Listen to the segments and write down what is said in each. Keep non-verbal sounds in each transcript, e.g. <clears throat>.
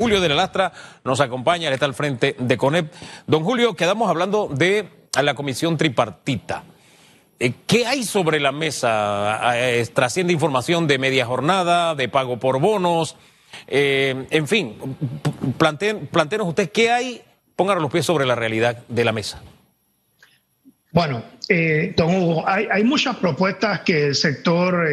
Julio de la Lastra nos acompaña, está al frente de CONEP. Don Julio, quedamos hablando de la comisión tripartita. Eh, ¿Qué hay sobre la mesa? Eh, trasciende información de media jornada, de pago por bonos, eh, en fin, planteen, ustedes qué hay, pónganlo los pies sobre la realidad de la mesa. Bueno, don Hugo, hay, muchas propuestas que el sector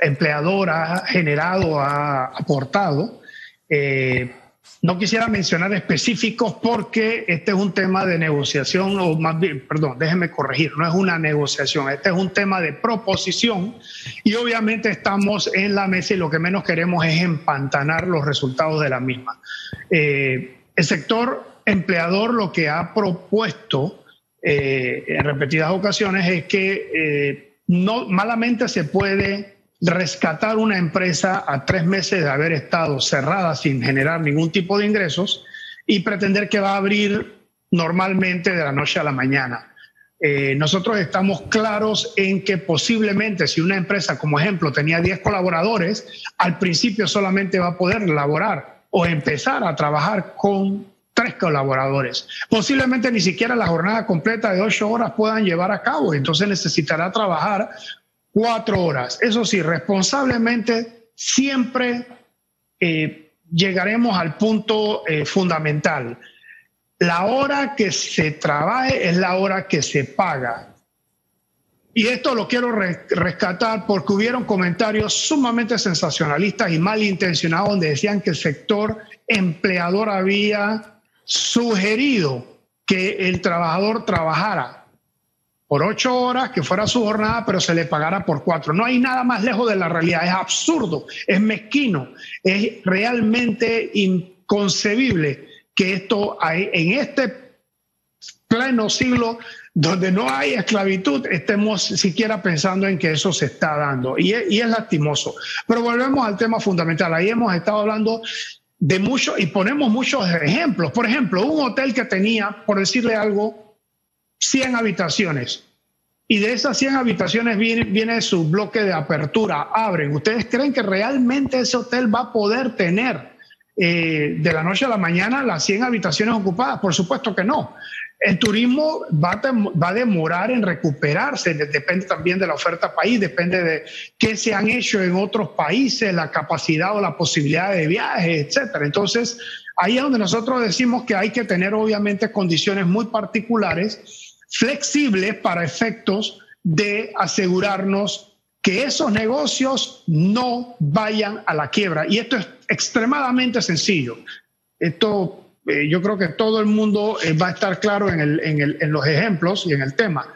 empleador ha generado, ha aportado. Eh, no quisiera mencionar específicos porque este es un tema de negociación, o más bien, perdón, déjeme corregir, no es una negociación, este es un tema de proposición y obviamente estamos en la mesa y lo que menos queremos es empantanar los resultados de la misma. Eh, el sector empleador lo que ha propuesto eh, en repetidas ocasiones es que no malamente se puede rescatar una empresa a tres meses de haber estado cerrada sin generar ningún tipo de ingresos y pretender que va a abrir normalmente de la noche a la mañana. Eh, nosotros estamos claros en que posiblemente si una empresa, como ejemplo, tenía 10 colaboradores, al principio solamente va a poder laborar o empezar a trabajar con tres colaboradores. Posiblemente ni siquiera la jornada completa de ocho horas puedan llevar a cabo, entonces necesitará trabajar cuatro horas. Eso sí, responsablemente siempre eh, llegaremos al punto eh, fundamental. La hora que se trabaje es la hora que se paga. Y esto lo quiero rescatar porque hubieron comentarios sumamente sensacionalistas y malintencionados donde decían que el sector empleador había sugerido que el trabajador trabajara por ocho horas, que fuera su jornada, pero se le pagara por cuatro. No hay nada más lejos de la realidad. Es absurdo, es mezquino, es realmente inconcebible que esto hay, en este pleno siglo donde no hay esclavitud, estemos siquiera pensando en que eso se está dando. Y es, y es lastimoso. Pero volvemos al tema fundamental. Ahí hemos estado hablando de mucho y ponemos muchos ejemplos. Por ejemplo, un hotel que tenía, por decirle algo, 100 habitaciones. Y de esas 100 habitaciones viene, su bloque de apertura, abren. ¿Ustedes creen que realmente ese hotel va a poder tener eh, de la noche a la mañana las 100 habitaciones ocupadas? Por supuesto que no. El turismo va a, va demorar en recuperarse, depende también de la oferta país, depende de qué se han hecho en otros países, la capacidad o la posibilidad de viaje, etcétera. Entonces, ahí es donde nosotros decimos que hay que tener obviamente condiciones muy particulares flexibles para efectos de asegurarnos que esos negocios no vayan a la quiebra. Y esto es extremadamente sencillo. Esto eh, yo creo que todo el mundo eh, va a estar claro en, en los ejemplos y en el tema.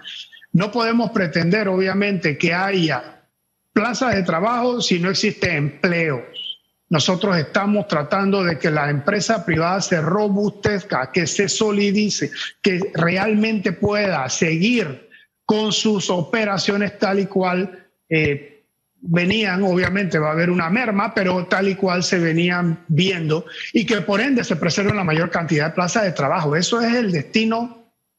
No podemos pretender, obviamente, que haya plazas de trabajo si no existe empleo. Nosotros estamos tratando de que la empresa privada se robustezca, que se solidice, que realmente pueda seguir con sus operaciones tal y cual eh, venían, obviamente va a haber una merma, pero tal y cual se venían viendo y que por ende se preserven la mayor cantidad de plazas de trabajo. Eso es el destino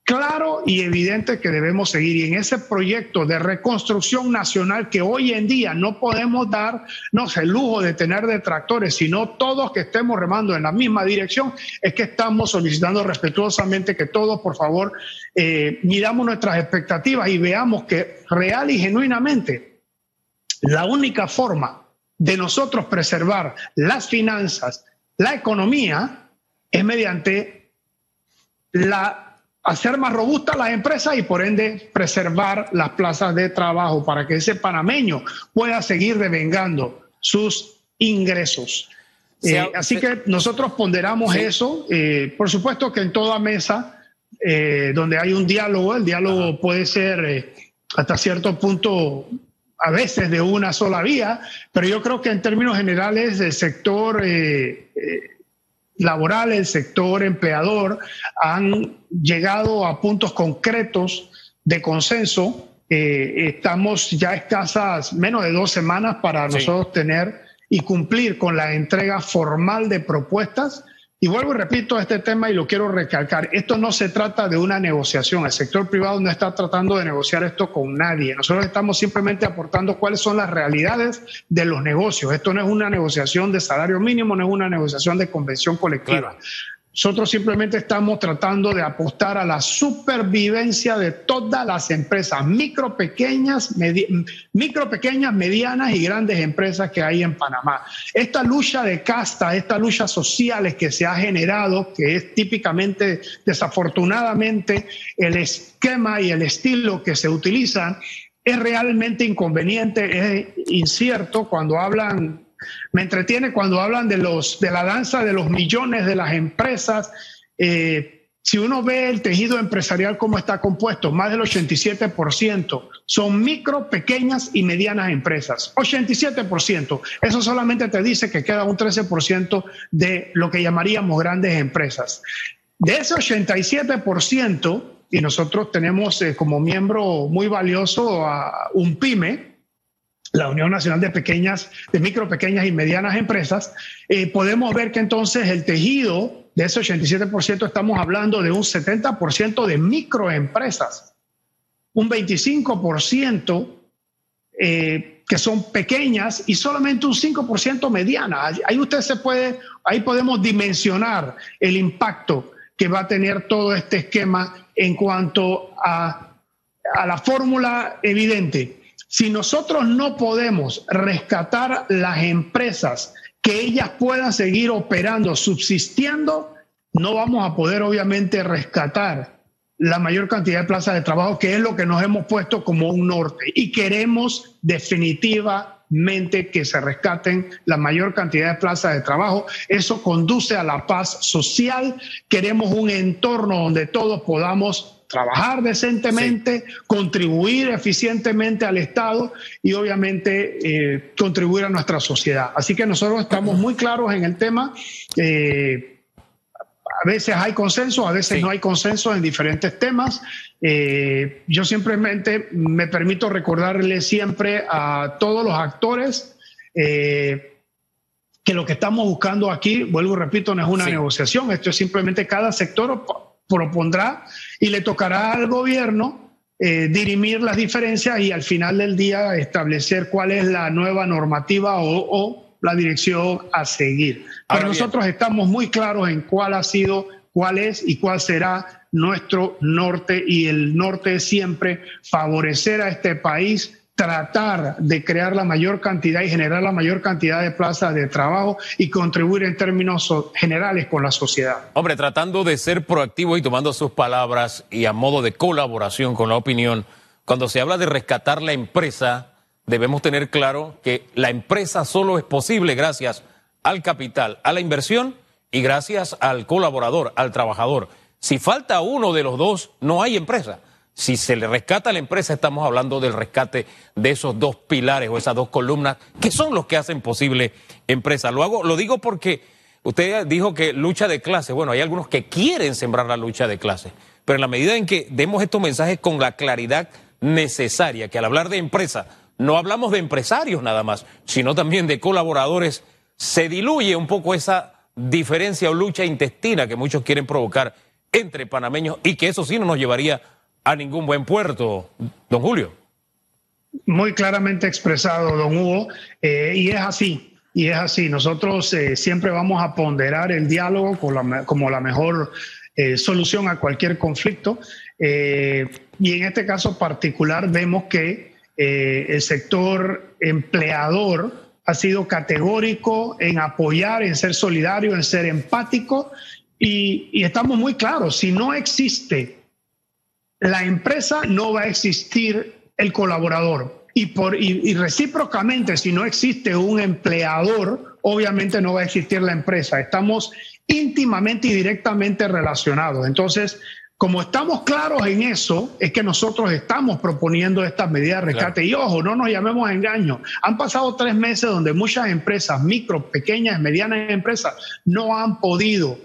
claro y evidente que debemos seguir. Y en ese proyecto de reconstrucción nacional que hoy en día no podemos darnos el lujo de tener detractores, sino todos que estemos remando en la misma dirección, es que estamos solicitando respetuosamente que todos, por favor, eh, miramos nuestras expectativas y veamos que real y genuinamente la única forma de nosotros preservar las finanzas, la economía, es mediante la hacer más robustas las empresas y por ende preservar las plazas de trabajo para que ese panameño pueda seguir devengando sus ingresos. Eh, así que nosotros ponderamos eso. Eh, por supuesto que en toda mesa eh, donde hay un diálogo, el diálogo puede ser hasta cierto punto a veces de una sola vía, pero yo creo que en términos generales el sector laboral, el sector empleador han llegado a puntos concretos de consenso. Eh, estamos ya escasas menos de dos semanas para nosotros tener y cumplir con la entrega formal de propuestas Y vuelvo y repito este tema y lo quiero recalcar. Esto no se trata de una negociación. El sector privado no está tratando de negociar esto con nadie. Nosotros estamos simplemente aportando cuáles son las realidades de los negocios. Esto no es una negociación de salario mínimo, no es una negociación de convención colectiva. Nosotros simplemente estamos tratando de apostar a la supervivencia de todas las empresas, micro, pequeñas, micro, pequeñas, medianas y grandes empresas que hay en Panamá. Esta lucha de casta, esta lucha social que se ha generado, que es típicamente, desafortunadamente, el esquema y el estilo que se utilizan, es realmente inconveniente, es incierto cuando hablan me entretiene cuando hablan de, los, de la danza de los millones de las empresas. Eh, si uno ve el tejido empresarial como está compuesto, más del 87% son micro, pequeñas y medianas empresas. 87%. Eso solamente te dice que queda un 13% de lo que llamaríamos grandes empresas. De ese 87%, y nosotros tenemos eh, como miembro muy valioso a un PYME, la Unión Nacional de Pequeñas, de Micro, Pequeñas y Medianas Empresas, eh, podemos ver que entonces el tejido de ese 87% estamos hablando de un 70% de microempresas, un 25% eh, que son pequeñas y solamente un 5% medianas. Ahí usted se puede, ahí podemos dimensionar el impacto que va a tener todo este esquema en cuanto a, a la fórmula evidente si nosotros no podemos rescatar las empresas, que ellas puedan seguir operando, subsistiendo, no vamos a poder obviamente rescatar la mayor cantidad de plazas de trabajo, que es lo que nos hemos puesto como un norte. Y queremos definitivamente que se rescaten la mayor cantidad de plazas de trabajo. Eso conduce a la paz social. Queremos un entorno donde todos podamos trabajar decentemente, contribuir eficientemente al Estado y obviamente eh, contribuir a nuestra sociedad. Así que nosotros estamos muy claros en el tema. Eh, a veces hay consenso, a veces no hay consenso en diferentes temas. Eh, yo simplemente me permito recordarle siempre a todos los actores que lo que estamos buscando aquí, vuelvo y repito, no es una negociación, esto es simplemente cada sector propondrá y le tocará al gobierno eh, dirimir las diferencias y al final del día establecer cuál es la nueva normativa o, la dirección a seguir. Pero nosotros estamos muy claros en cuál ha sido, cuál es y cuál será nuestro norte y el norte es siempre favorecer a este país tratar de crear la mayor cantidad y generar la mayor cantidad de plazas de trabajo y contribuir en términos generales con la sociedad. Hombre, tratando de ser proactivo y tomando sus palabras y a modo de colaboración con la opinión, cuando se habla de rescatar la empresa, debemos tener claro que la empresa solo es posible gracias al capital, a la inversión y gracias al colaborador, al trabajador. Si falta uno de los dos, no hay empresa. Si se le rescata a la empresa, estamos hablando del rescate de esos dos pilares o esas dos columnas, que son los que hacen posible empresa. Lo hago, lo digo porque usted dijo que lucha de clase. Bueno, hay algunos que quieren sembrar la lucha de clase, pero en la medida en que demos estos mensajes con la claridad necesaria, que al hablar de empresa no hablamos de empresarios nada más, sino también de colaboradores, se diluye un poco esa diferencia o lucha intestina que muchos quieren provocar entre panameños y que eso sí no nos llevaría a ningún buen puerto, don Julio. Muy claramente expresado, don Hugo, eh, y es así, y es así. Nosotros eh, siempre vamos a ponderar el diálogo como la, mejor eh, solución a cualquier conflicto, y en este caso particular vemos que el sector empleador ha sido categórico en apoyar, en ser solidario, en ser empático, y, y estamos muy claros, si no existe la empresa no va a existir el colaborador. Y, por, y, recíprocamente, si no existe un empleador, obviamente no va a existir la empresa. Estamos íntimamente y directamente relacionados. Entonces, como estamos claros en eso, es que nosotros estamos proponiendo estas medidas de rescate. Y ojo, no nos llamemos a engaño. Han pasado tres meses donde muchas empresas, micro, pequeñas, medianas empresas, no han podido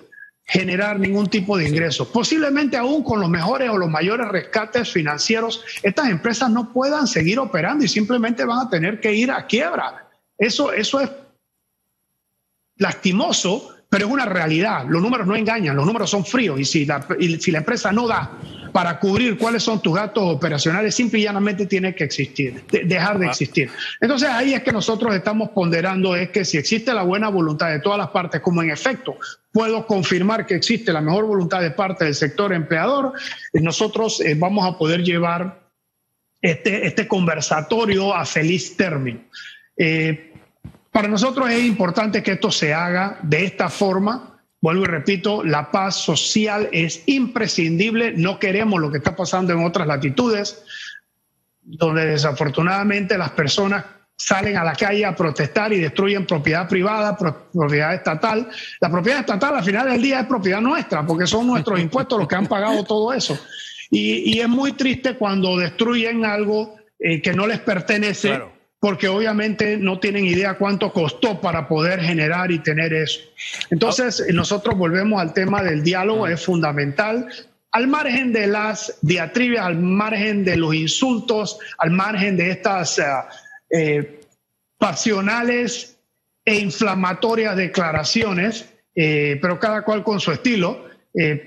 generar ningún tipo de ingreso. Posiblemente aún con los mejores o los mayores rescates financieros, estas empresas no puedan seguir operando y simplemente van a tener que ir a quiebra. Eso, eso es lastimoso, pero es una realidad. Los números no engañan, los números son fríos y si la, si la empresa no da para cubrir cuáles son tus gastos operacionales, simple y llanamente tiene que existir, dejar de ah. existir. Entonces ahí es que nosotros estamos ponderando es que si existe la buena voluntad de todas las partes, como en efecto puedo confirmar que existe la mejor voluntad de parte del sector empleador, nosotros eh, vamos a poder llevar este, este conversatorio a feliz término. Eh, para nosotros es importante que esto se haga de esta forma. Vuelvo y repito, la paz social es imprescindible. No queremos lo que está pasando en otras latitudes, donde desafortunadamente las personas salen a la calle a protestar y destruyen propiedad privada, propiedad estatal. La propiedad estatal al final del día es propiedad nuestra, porque son nuestros impuestos los que han pagado todo eso. Y, es muy triste cuando destruyen algo eh, que no les pertenece porque obviamente no tienen idea cuánto costó para poder generar y tener eso. Entonces, nosotros volvemos al tema del diálogo, es fundamental. Al margen de las diatribas, al margen de los insultos, al margen de estas eh, eh, pasionales e inflamatorias declaraciones, eh, pero cada cual con su estilo,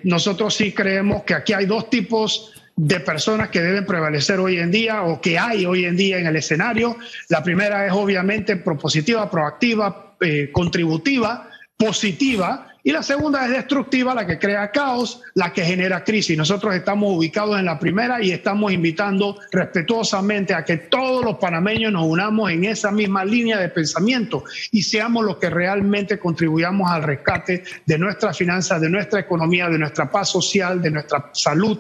nosotros sí creemos que aquí hay dos tipos de personas que deben prevalecer hoy en día o que hay hoy en día en el escenario. La primera es obviamente propositiva, proactiva, eh, contributiva, positiva, y la segunda es destructiva, la que crea caos, la que genera crisis. Nosotros estamos ubicados en la primera y estamos invitando respetuosamente a que todos los panameños nos unamos en esa misma línea de pensamiento y seamos los que realmente contribuyamos al rescate de nuestras finanzas, de nuestra economía, de nuestra paz social, de nuestra salud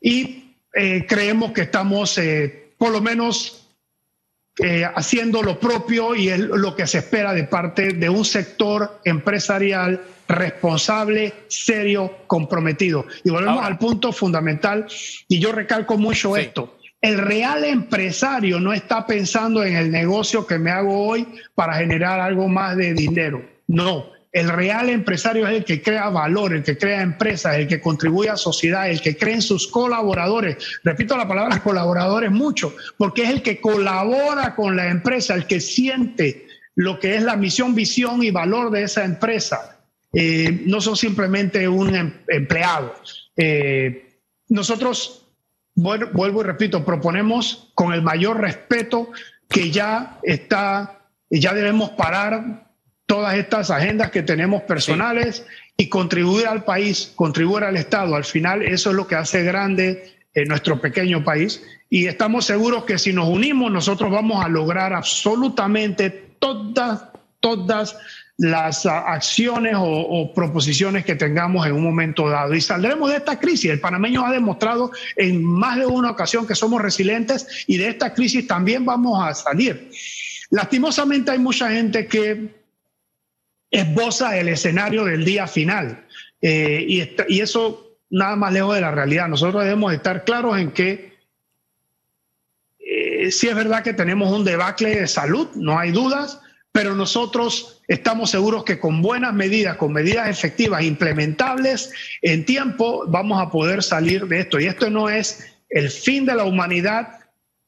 y eh, creemos que estamos eh, por lo menos eh, haciendo lo propio y es lo que se espera de parte de un sector empresarial responsable, serio, comprometido. Y volvemos al punto fundamental, y yo recalco mucho esto. El real empresario no está pensando en el negocio que me hago hoy para generar algo más de dinero. No, el real empresario es el que crea valor, el que crea empresas, el que contribuye a sociedad, el que cree en sus colaboradores. Repito la palabra colaboradores mucho, porque es el que colabora con la empresa, el que siente lo que es la misión, visión y valor de esa empresa. Eh, no son simplemente un em, empleado. Eh, nosotros, vuelvo y repito, proponemos con el mayor respeto que ya está, ya debemos parar todas estas agendas que tenemos personales y contribuir al país, contribuir al Estado. Al final eso es lo que hace grande en nuestro pequeño país y estamos seguros que si nos unimos nosotros vamos a lograr absolutamente todas, todas las acciones o, o, proposiciones que tengamos en un momento dado. Y saldremos de esta crisis. El panameño ha demostrado en más de una ocasión que somos resilientes y de esta crisis también vamos a salir. Lastimosamente hay mucha gente que esboza el escenario del día final. Eh, y, eso nada más lejos de la realidad. Nosotros debemos estar claros en que eh, sí es verdad que tenemos un debacle de salud, no hay dudas, pero nosotros estamos seguros que con buenas medidas, con medidas efectivas, implementables en tiempo, vamos a poder salir de esto. Y esto no es el fin de la humanidad,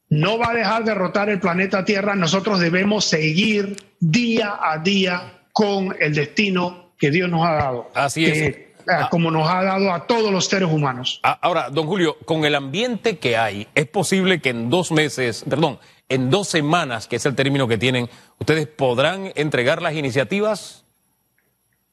no va a dejar de rotar el planeta Tierra, nosotros debemos seguir día a día con el destino que Dios nos ha dado. Así es. Ah, como nos ha dado a todos los seres humanos. Ah, ahora, don Julio, con el ambiente que hay, ¿es posible que en dos meses, perdón, en dos semanas, que es el término que tienen, ustedes podrán entregar las iniciativas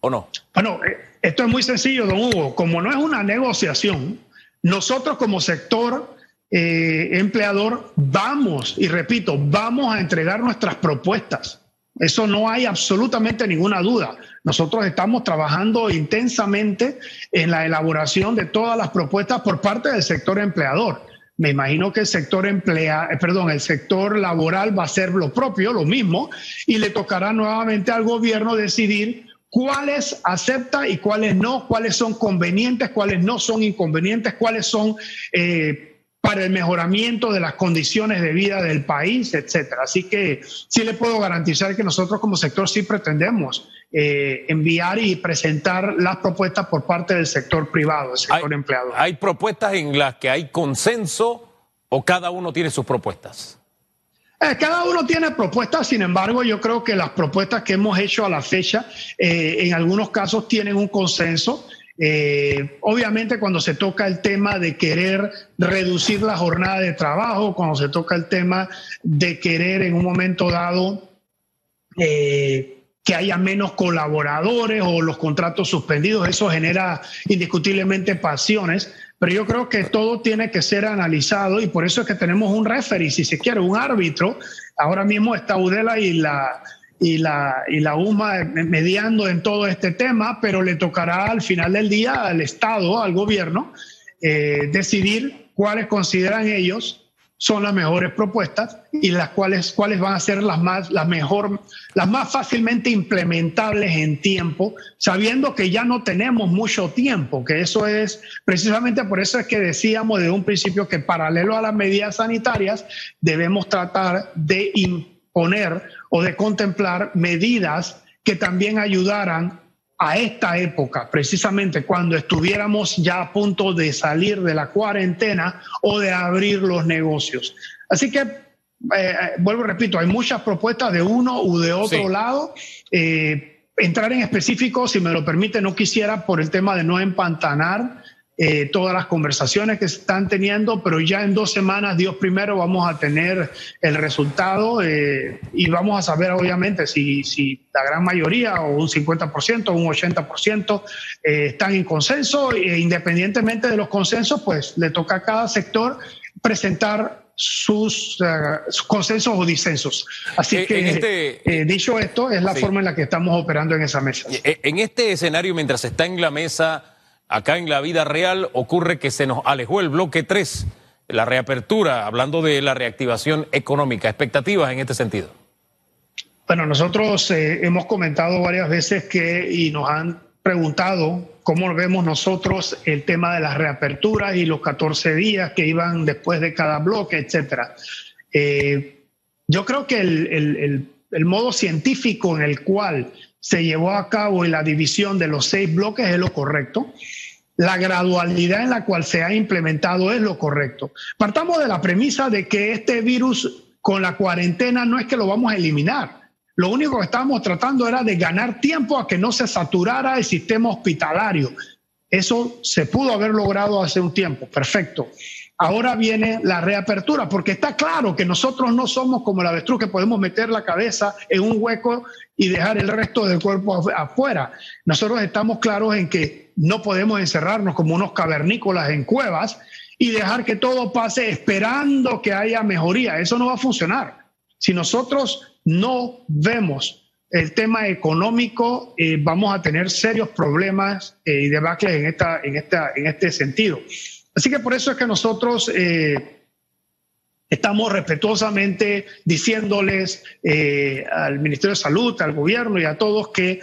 o no? Bueno, eh, esto es muy sencillo, don Hugo. Como no es una negociación, nosotros como sector eh, empleador vamos, y repito, vamos a entregar nuestras propuestas. Eso no hay absolutamente ninguna duda. Nosotros estamos trabajando intensamente en la elaboración de todas las propuestas por parte del sector empleador. Me imagino que el sector emplea, eh, perdón, el sector laboral va a hacer lo propio, lo mismo, y le tocará nuevamente al gobierno decidir cuáles acepta y cuáles no, cuáles son convenientes, cuáles no son inconvenientes, cuáles son eh, para el mejoramiento de las condiciones de vida del país, etcétera. Así que sí le puedo garantizar que nosotros como sector sí pretendemos eh, enviar y presentar las propuestas por parte del sector privado, del sector empleado. ¿Hay propuestas en las que hay consenso o cada uno tiene sus propuestas? Eh, cada uno tiene propuestas, sin embargo, yo creo que las propuestas que hemos hecho a la fecha, eh, en algunos casos tienen un consenso. Eh, obviamente cuando se toca el tema de querer reducir la jornada de trabajo, cuando se toca el tema de querer en un momento dado que haya menos colaboradores o los contratos suspendidos, eso genera indiscutiblemente pasiones, pero yo creo que todo tiene que ser analizado y por eso es que tenemos un referee, si se quiere, un árbitro. Ahora mismo está Udela y la, y la, y la UMA mediando en todo este tema, pero le tocará al final del día al Estado, al gobierno, eh, decidir cuáles consideran ellos son las mejores propuestas y las cuales, cuáles van a ser las más, las mejor, las más fácilmente implementables en tiempo, sabiendo que ya no tenemos mucho tiempo, que eso es precisamente por eso es que decíamos de un principio que paralelo a las medidas sanitarias debemos tratar de imponer o de contemplar medidas que también ayudaran a esta época, precisamente cuando estuviéramos ya a punto de salir de la cuarentena o de abrir los negocios. Así que, eh, vuelvo y repito, hay muchas propuestas de uno u de otro lado. Eh, entrar en específico, si me lo permite, no quisiera por el tema de no empantanar eh, todas las conversaciones que se están teniendo, pero ya en dos semanas, Dios primero, vamos a tener el resultado eh, y vamos a saber obviamente si, si, la gran mayoría o un 50% o un 80% eh, están en consenso e independientemente de los consensos, pues le toca a cada sector presentar sus, consensos o disensos. Así que, este, dicho esto, es la forma en la que estamos operando en esa mesa. En este escenario, mientras está en la mesa Acá en la vida real ocurre que se nos alejó el bloque 3, la reapertura, hablando de la reactivación económica. ¿Expectativas en este sentido? Bueno, nosotros eh, hemos comentado varias veces que y nos han preguntado cómo vemos nosotros el tema de las reaperturas y los 14 días que iban después de cada bloque, etcétera. Eh, yo creo que el, el modo científico en el cual se llevó a cabo la división de los seis bloques es lo correcto. La gradualidad en la cual se ha implementado es lo correcto. Partamos de la premisa de que este virus con la cuarentena no es que lo vamos a eliminar. Lo único que estábamos tratando era de ganar tiempo a que no se saturara el sistema hospitalario. Eso se pudo haber logrado hace un tiempo. Perfecto. Ahora viene la reapertura, porque está claro que nosotros no somos como el avestruz que podemos meter la cabeza en un hueco y dejar el resto del cuerpo afuera. Nosotros estamos claros en que no podemos encerrarnos como unos cavernícolas en cuevas y dejar que todo pase esperando que haya mejoría. Eso no va a funcionar. Si nosotros no vemos el tema económico, eh, vamos a tener serios problemas eh, y debacles en, esta, en, esta, en este sentido. Así que por eso es que nosotros eh, estamos respetuosamente diciéndoles eh, al Ministerio de Salud, al gobierno y a todos que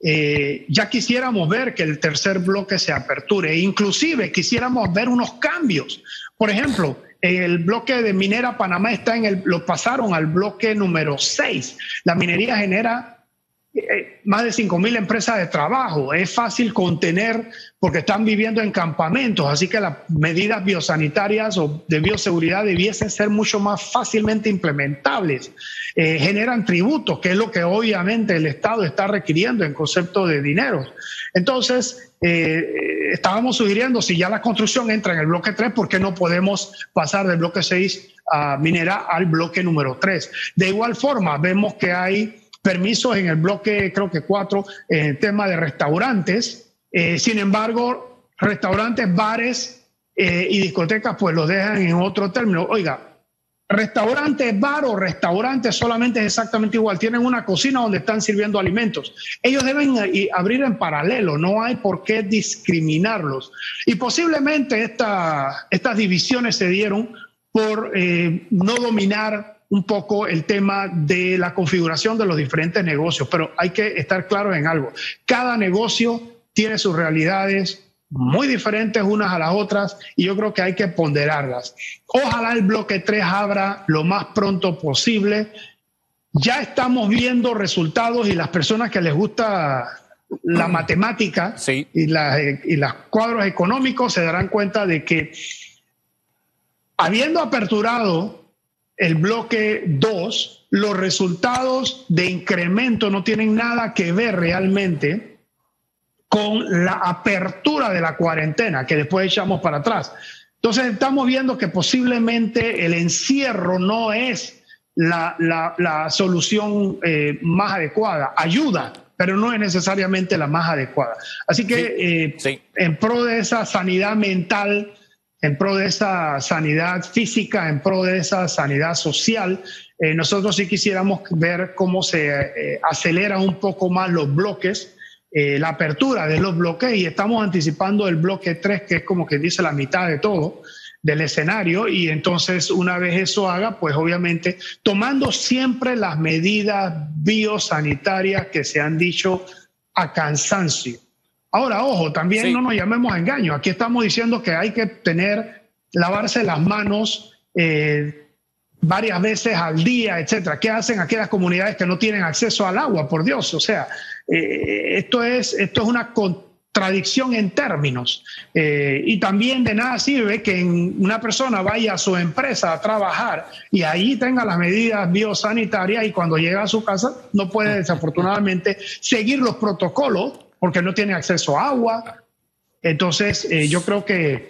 eh, ya quisiéramos ver que el tercer bloque se aperture, inclusive quisiéramos ver unos cambios. Por ejemplo, el bloque de minera Panamá está en el, lo pasaron al bloque número 6. La minería genera eh, más de 5.000 empresas de trabajo. Es fácil contener porque están viviendo en campamentos, así que las medidas biosanitarias o de bioseguridad debiesen ser mucho más fácilmente implementables. Eh, generan tributos, que es lo que obviamente el Estado está requiriendo en concepto de dinero. Entonces, eh, estábamos sugiriendo, si ya la construcción entra en el bloque 3, ¿por qué no podemos pasar del bloque 6 a minera al bloque número 3? De igual forma, vemos que hay permisos en el bloque, creo que cuatro, en el tema de restaurantes. Eh, sin embargo, restaurantes, bares eh, y discotecas, pues los dejan en otro término. Oiga, restaurantes, bar o restaurantes solamente es exactamente igual. Tienen una cocina donde están sirviendo alimentos. Ellos deben eh, abrir en paralelo, no hay por qué discriminarlos. Y posiblemente esta, estas divisiones se dieron por no dominar un poco el tema de la configuración de los diferentes negocios, pero hay que estar claros en algo. Cada negocio tiene sus realidades muy diferentes unas a las otras y yo creo que hay que ponderarlas. Ojalá el bloque 3 abra lo más pronto posible. Ya estamos viendo resultados y las personas que les gusta la <clears throat> matemática y, y los cuadros económicos se darán cuenta de que habiendo aperturado el bloque 2, los resultados de incremento no tienen nada que ver realmente con la apertura de la cuarentena, que después echamos para atrás. Entonces estamos viendo que posiblemente el encierro no es la, solución eh, más adecuada. Ayuda, pero no es necesariamente la más adecuada. Así que eh, en pro de esa sanidad mental, en pro de esa sanidad física, en pro de esa sanidad social, eh, nosotros sí quisiéramos ver cómo se eh, acelera un poco más los bloques, la apertura de los bloques y estamos anticipando el bloque 3, que es como que dice la mitad de todo del escenario y entonces una vez eso haga, pues obviamente tomando siempre las medidas biosanitarias que se han dicho a cansancio. Ahora, ojo, también no nos llamemos a engaño. Aquí estamos diciendo que hay que tener, lavarse las manos eh, varias veces al día, etcétera. ¿Qué hacen aquellas comunidades que no tienen acceso al agua? Por Dios, o sea, eh, esto es esto es una tradición en términos. Eh, y también de nada sirve que una persona vaya a su empresa a trabajar y ahí tenga las medidas biosanitarias y cuando llega a su casa no puede desafortunadamente seguir los protocolos porque no tiene acceso a agua. Entonces, eh, yo creo que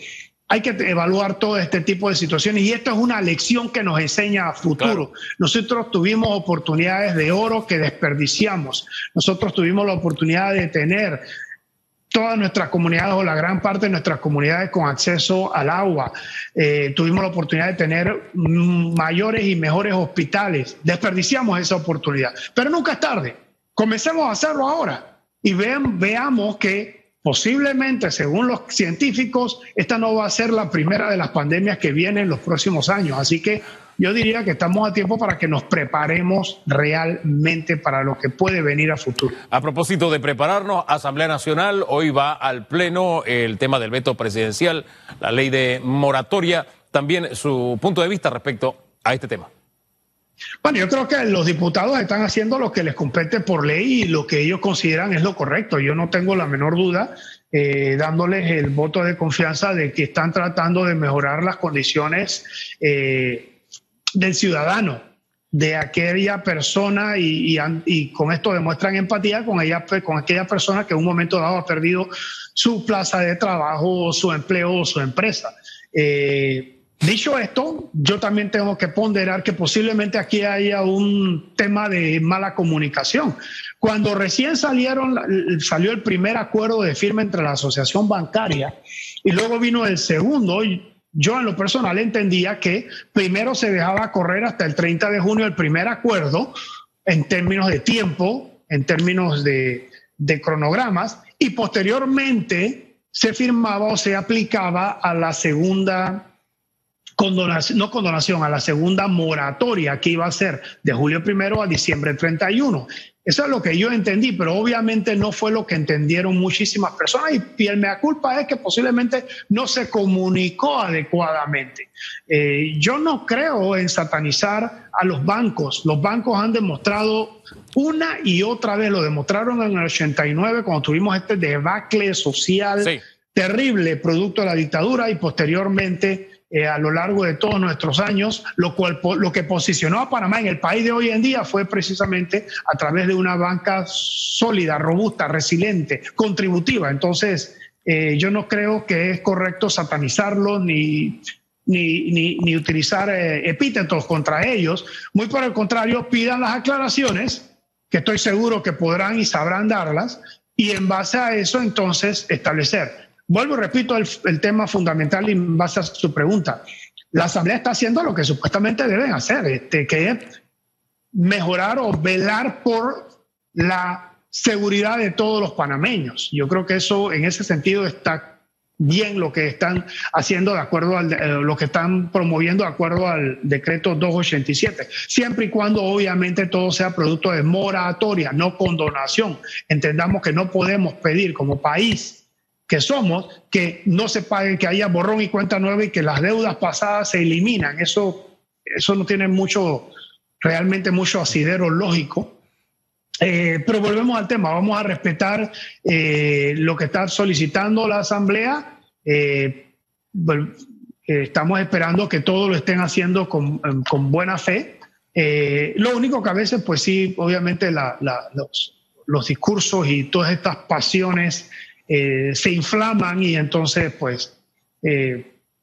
hay que evaluar todo este tipo de situaciones y esto es una lección que nos enseña a futuro. Nosotros tuvimos oportunidades de oro que desperdiciamos. Nosotros tuvimos la oportunidad de tener todas nuestras comunidades o la gran parte de nuestras comunidades con acceso al agua. Eh, tuvimos la oportunidad de tener mayores y mejores hospitales. Desperdiciamos esa oportunidad. Pero nunca es tarde. Comencemos a hacerlo ahora y veamos que posiblemente, según los científicos, esta no va a ser la primera de las pandemias que vienen en los próximos años. Así que yo diría que estamos a tiempo para que nos preparemos realmente para lo que puede venir a futuro. A propósito de prepararnos, Asamblea Nacional, hoy va al Pleno el tema del veto presidencial, la ley de moratoria, también su punto de vista respecto a este tema. Bueno, yo creo que los diputados están haciendo lo que les compete por ley y lo que ellos consideran es lo correcto. Yo no tengo la menor duda eh, dándoles el voto de confianza de que están tratando de mejorar las condiciones eh, del ciudadano, de aquella persona y, con esto demuestran empatía con, ella, con aquella persona que en un momento dado ha perdido su plaza de trabajo, su empleo o su empresa. Eh, dicho esto, yo también tengo que ponderar que posiblemente aquí haya un tema de mala comunicación. Cuando recién salieron, salió el primer acuerdo de firma entre la asociación bancaria y luego vino el segundo, yo en lo personal entendía que primero se dejaba correr hasta el 30 de junio el primer acuerdo en términos de tiempo, en términos de, cronogramas, y posteriormente se firmaba o se aplicaba a la segunda condonación, no condonación, a la segunda moratoria que iba a ser de julio primero a diciembre 31. Eso es lo que yo entendí, pero obviamente no fue lo que entendieron muchísimas personas y, el mea culpa es que posiblemente no se comunicó adecuadamente. Eh, yo no creo en satanizar a los bancos. Los bancos han demostrado una y otra vez, lo demostraron en el 89 cuando tuvimos este debacle social terrible producto de la dictadura y posteriormente eh, a lo largo de todos nuestros años, lo, cual, lo que posicionó a Panamá en el país de hoy en día fue precisamente a través de una banca sólida, robusta, resiliente, contributiva. Entonces, eh, yo no creo que es correcto satanizarlo ni, ni, ni, utilizar eh, epítetos contra ellos. Muy por el contrario, pidan las aclaraciones, que estoy seguro que podrán y sabrán darlas, y en base a eso entonces establecer vuelvo y repito el, tema fundamental en base a su pregunta. La Asamblea está haciendo lo que supuestamente deben hacer, este, que es mejorar o velar por la seguridad de todos los panameños. Yo creo que eso, en ese sentido, está bien lo que están haciendo de acuerdo al, eh, lo que están promoviendo de acuerdo al decreto 287, siempre y cuando obviamente todo sea producto de moratoria, no condonación. Entendamos que no podemos pedir como país que somos, que no se paguen, que haya borrón y cuenta nueva y que las deudas pasadas se eliminan. Eso, eso no tiene mucho, realmente mucho asidero lógico. Eh, pero volvemos al tema, vamos a respetar eh, lo que está solicitando la Asamblea. Eh, estamos esperando que todos lo estén haciendo con, con buena fe. lo único que a veces, pues sí, obviamente los, los, discursos y todas estas pasiones se inflaman y entonces, pues,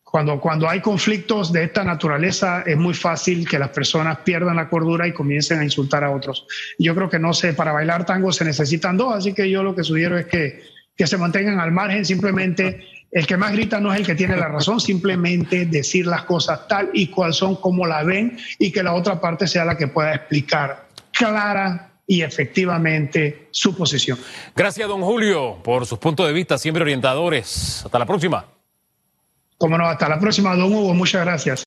cuando, cuando hay conflictos de esta naturaleza es muy fácil que las personas pierdan la cordura y comiencen a insultar a otros. Yo creo que no sé, para bailar tango se necesitan dos, así que yo lo que sugiero es que, que se mantengan al margen, simplemente el que más grita no es el que tiene la razón, simplemente decir las cosas tal y cual son, como la ven, y que la otra parte sea la que pueda explicar clara y efectivamente su posición. Gracias, don Julio, por sus puntos de vista siempre orientadores. Hasta la próxima. Como no, hasta la próxima, don Hugo. Muchas gracias.